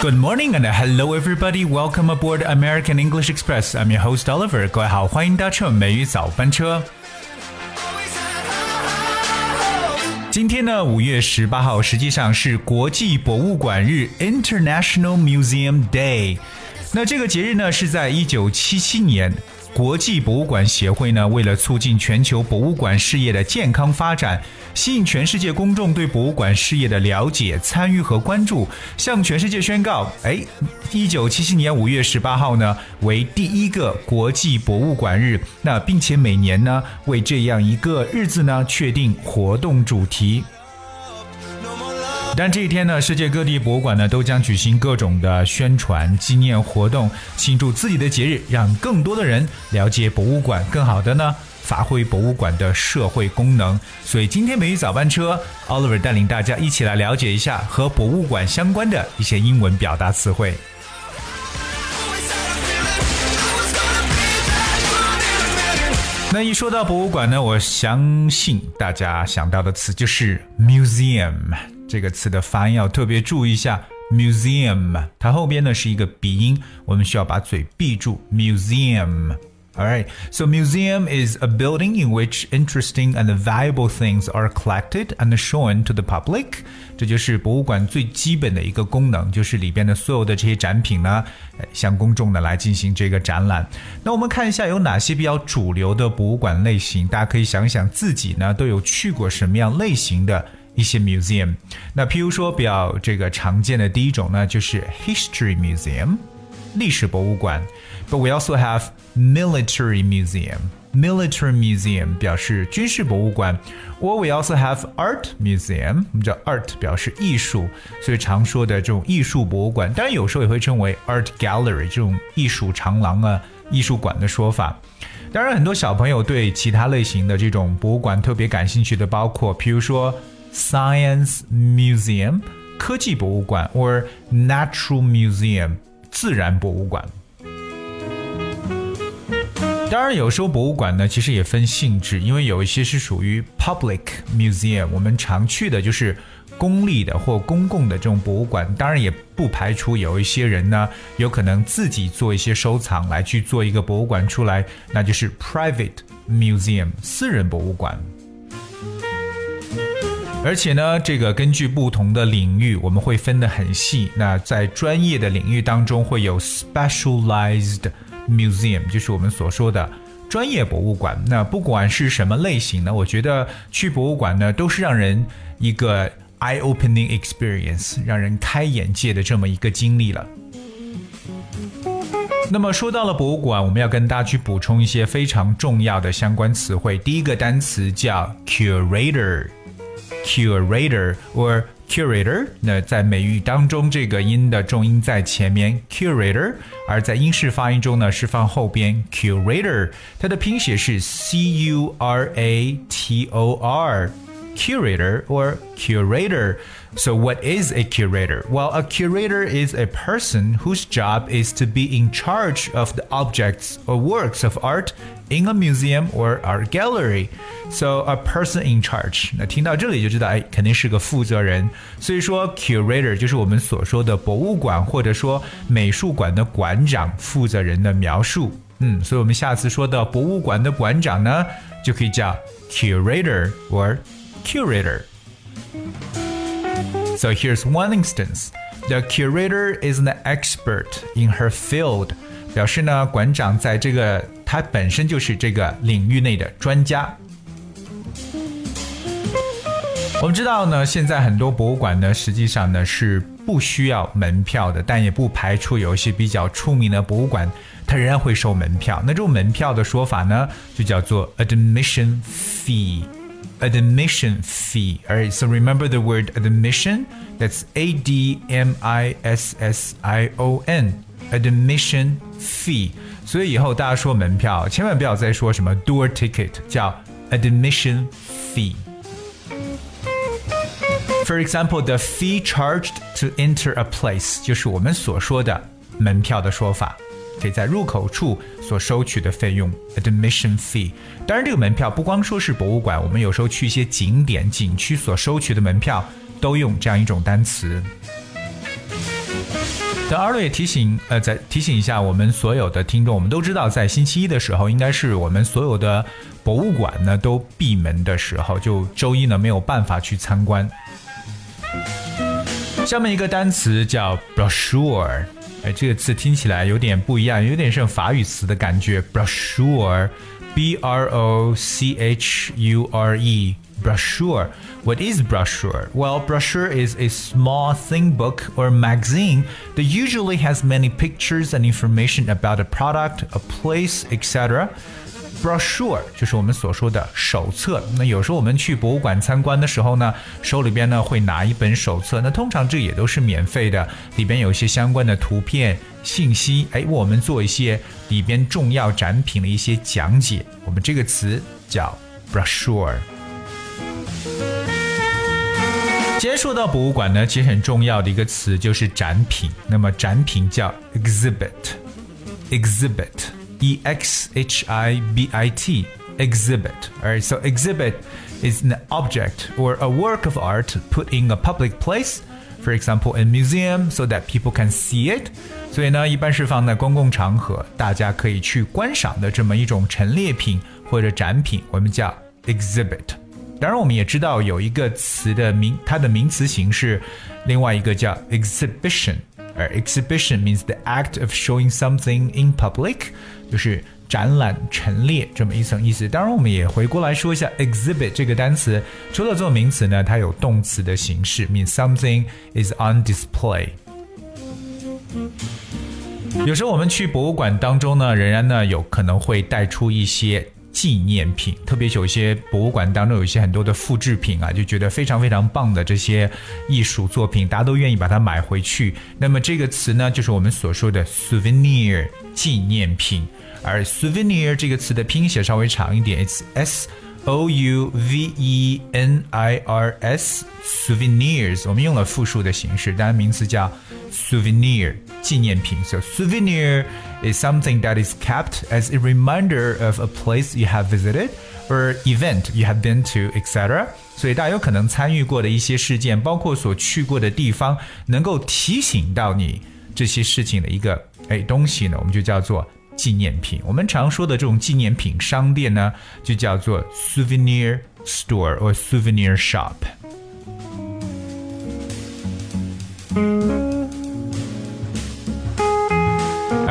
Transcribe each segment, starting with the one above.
Good morning and hello everybody. Welcome aboard American English Express. I'm your host Oliver. 各位好，欢迎搭乘美语早班车。今天呢，五月十八号，实际上是国际博物馆日 （International Museum Day）。那这个节日呢，是在一九七七年。国际博物馆协会呢，为了促进全球博物馆事业的健康发展，吸引全世界公众对博物馆事业的了解、参与和关注，向全世界宣告：哎，一九七七年五月十八号呢，为第一个国际博物馆日。那并且每年呢，为这样一个日子呢，确定活动主题。但这一天呢，世界各地博物馆呢都将举行各种的宣传纪念活动，庆祝自己的节日，让更多的人了解博物馆，更好的呢发挥博物馆的社会功能。所以今天美语早班车，Oliver 带领大家一起来了解一下和博物馆相关的一些英文表达词汇。那一说到博物馆呢，我相信大家想到的词就是 museum。这个词的发音要特别注意一下，museum，它后边呢是一个鼻音，我们需要把嘴闭住，museum。Alright, so museum is a building in which interesting and valuable things are collected and shown to the public. 这就是博物馆最基本的一个功能，就是里边的所有的这些展品呢，向公众呢来进行这个展览。那我们看一下有哪些比较主流的博物馆类型，大家可以想想自己呢都有去过什么样类型的。一些 museum，那譬如说比较这个常见的第一种呢，就是 history museum， 历史博物馆。But we also have military museum。Military museum 表示军事博物馆，or we also have art museum，我们叫 art 表示艺术，所以常说的这种艺术博物馆，当然有时候也会称为 art gallery 这种艺术长廊啊、艺术馆的说法。当然，很多小朋友对其他类型的这种博物馆特别感兴趣的，包括譬如说。Science Museum 科技博物馆，or Natural Museum 自然博物馆。当然，有时候博物馆呢，其实也分性质，因为有一些是属于 Public Museum，我们常去的就是公立的或公共的这种博物馆。当然，也不排除有一些人呢，有可能自己做一些收藏来去做一个博物馆出来，那就是 Private Museum 私人博物馆。而且呢，这个根据不同的领域，我们会分得很细。那在专业的领域当中，会有 specialized museum，就是我们所说的专业博物馆。那不管是什么类型呢，我觉得去博物馆呢，都是让人一个 eye-opening experience，让人开眼界的这么一个经历了。那么说到了博物馆，我们要跟大家去补充一些非常重要的相关词汇。第一个单词叫 curator。curator or curator，那在美语当中，这个音的重音在前面 curator，而在英式发音中呢是放后边 curator，它的拼写是 c u r a t o r。 curator or curator. So, what is a curator? Well, a curator is a person whose job is to be in charge of the objects or works of art in a museum or art gallery. So a person in charge，那听到这里就知道，哎，肯定是个负责人。所以说，curator 就是我们所说的博物馆或者说美术馆的馆长、负责人的描述。嗯，所以我们下次说到博物馆的馆长呢，就可以叫 curator or curator. So here's one instance. The curator is an expert in her field. 表示呢，馆长在这个他本身就是这个领域内的专家。我们知道呢，现在很多博物馆呢，实际上呢是不需要门票的，但也不排除有一些比较出名的博物馆，它仍然会收门票。那这种门票的说法呢，就叫做 admission fee。 admission fee. All right, so remember the word admission. That's A D M I S S I O N. Admission fee. 所以以后大家说门票，千万不要再说什么 door ticket，叫 admission fee. For example, the fee charged to enter a place 就是我们所说的门票的说法。 可以在入口处所收取的费用 admission fee。当然，这个门票不光说是博物馆，我们有时候去一些景点、景区所收取的门票都用这样一种单词。但二六也提醒，呃，在提醒一下我们所有的听众，我们都知道，在星期一的时候，应该是我们所有的博物馆呢都闭门的时候，就周一呢没有办法去参观。下面一个单词叫 brochure，哎，这个词听起来有点不一样，有点像法语词的感觉。brochure，b r o c h u r e。brochure. What is brochure? Well, brochure is a small thin book or magazine that usually has many pictures and information about a product, a place, etc. brochure 就是我们所说的手册。那有时候我们去博物馆参观的时候呢，手里边呢会拿一本手册。那通常这也都是免费的，里边有一些相关的图片信息。哎，我们做一些里边重要展品的一些讲解。我们这个词叫 brochure。今天说到博物馆呢，其实很重要的一个词就是展品。那么展品叫 exhibit，exhibit exhibit，exhibit，e x h i b i t，exhibit。Alright, so exhibit is an object or a work of art put in a public place. For example, a museum, so that people can see it. 所以呢，一般是放在公共场合，大家可以去观赏的这么一种陈列品或者展品，我们叫 exhibit。当然，我们也知道有一个词的名，它的名词形式，另外一个叫 exhibition， 而 exhibition means the act of showing something in public，就是展览陈列这么一层意思。当然，我们也回过来说一下 exhibit 这个单词，除了做名词呢，它有动词的形式，means something is on display。有时候我们去博物馆当中呢，仍然呢有可能会带出一些。纪念品，特别有一些博物馆当中有一些很多的复制品啊，就觉得非常非常棒的这些艺术作品，大家都愿意把它买回去。那么这个词呢，就是我们所说的 souvenir 纪念品。而 souvenir 这个词的拼写稍微长一点，it's s o u v e n i r s souvenirs，我们用了复数的形式，当然名词叫 souvenir 纪念品。So souvenir is something that is kept as a reminder of a place you have visited or event you have been to, etc. 所以大家有可能参与过的一些事件，包括所去过的地方，能够提醒到你这些事情的一个哎东西呢，我们就叫做 纪念品。我们常说的这种纪念品商店呢，就叫做 souvenir store 或 souvenir shop。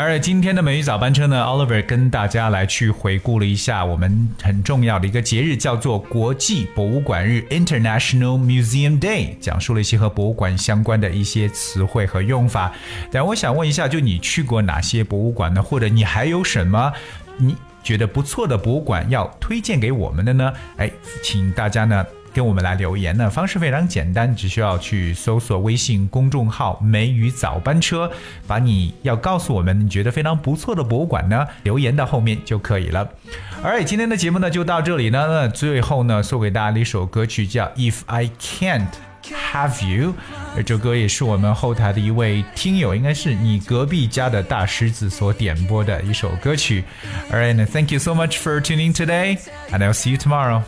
而今天的美语早班车呢，Oliver 跟大家来去回顾了一下我们很重要的一个节日，叫做国际博物馆日 （International Museum Day），讲述了一些和博物馆相关的一些词汇和用法。但我想问一下，就你去过哪些博物馆呢？或者你还有什么你觉得不错的博物馆要推荐给我们的呢？哎，请大家呢。跟我们来留言呢，方式非常简单，只需要去搜索微信公众号“梅雨早班车”，把你要告诉我们你觉得非常不错的博物馆呢，留言到后面就可以了。而今天的节目呢就到这里呢，那最后呢送给大家的一首歌曲叫《If I Can't Have You》，这首歌也是我们后台的一位听友，应该是你隔壁家的大狮子所点播的一首歌曲。All right，Thank you so much for tuning today, and I'll see you tomorrow.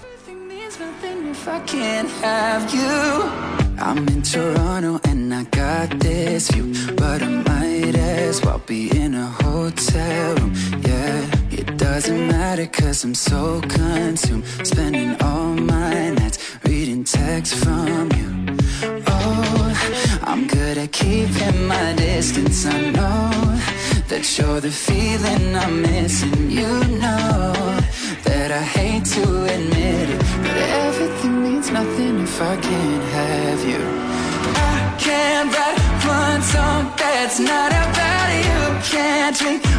I can't have you. I'm in Toronto and I got this view, but I might as well be in a hotel room. Yeah, it doesn't matter cause I'm so consumed, spending all my nights reading texts from you. Oh, I'm good at keeping my distance. I know that you're the feeling I'm missing. You know that I hate to admit it, but everything means nothing if I can't have you. I can't write one song that's not about you. Can't drink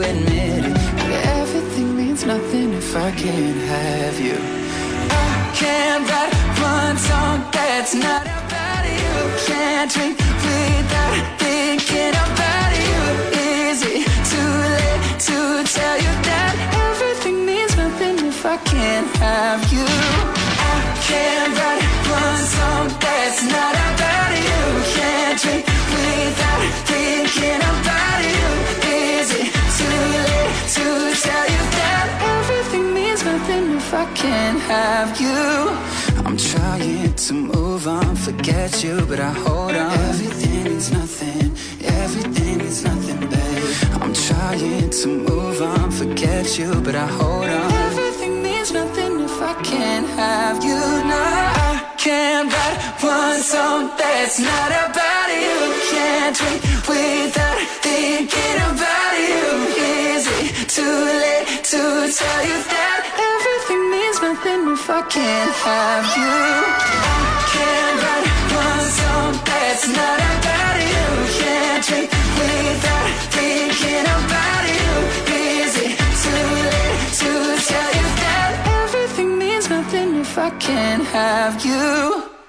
nothing if I can't have you. I can't write one song that's not about you. Can't drink without thinking about you. Is it too late to tell you that everything means nothing if I can't have you? I can't write one song that's not about you. Can't drink without thinking about you. Is it too late to can't have you? I'm trying to move on, forget you, but I hold on. Everything means nothing, everything means nothing, babe. I'm trying to move on, forget you, but I hold on. Everything means nothing if I can't have you. No, I can't write one song that's not about you. Can't drink without thinking about you. Is it too late to tell you that everything means nothing if I can't have you? I can't write one song that's not about you. Can't drink without thinking about you. Is it too late to tell you that everything means nothing if I can't have you?